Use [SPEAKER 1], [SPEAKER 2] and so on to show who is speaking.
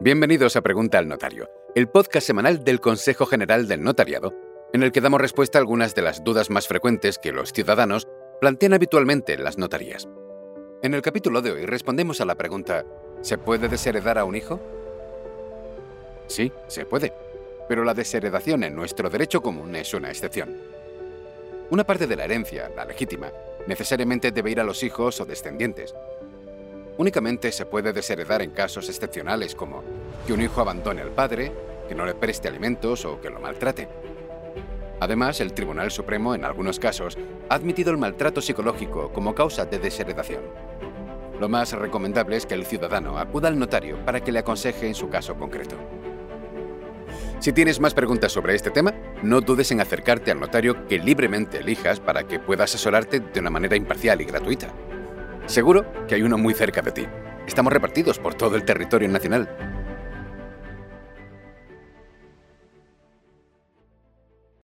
[SPEAKER 1] Bienvenidos a Pregunta al Notario, el podcast semanal del Consejo General del Notariado, en el que damos respuesta a algunas de las dudas más frecuentes que los ciudadanos plantean habitualmente en las notarías. En el capítulo de hoy respondemos a la pregunta, ¿se puede desheredar a un hijo? Sí, se puede, pero la desheredación en nuestro derecho común es una excepción. Una parte de la herencia, la legítima, necesariamente debe ir a los hijos o descendientes, únicamente se puede desheredar en casos excepcionales como que un hijo abandone al padre, que no le preste alimentos o que lo maltrate. Además, el Tribunal Supremo, en algunos casos, ha admitido el maltrato psicológico como causa de desheredación. Lo más recomendable es que el ciudadano acuda al notario para que le aconseje en su caso concreto. Si tienes más preguntas sobre este tema, no dudes en acercarte al notario que libremente elijas para que pueda asesorarte de una manera imparcial y gratuita. Seguro que hay uno muy cerca de ti. Estamos repartidos por todo el territorio nacional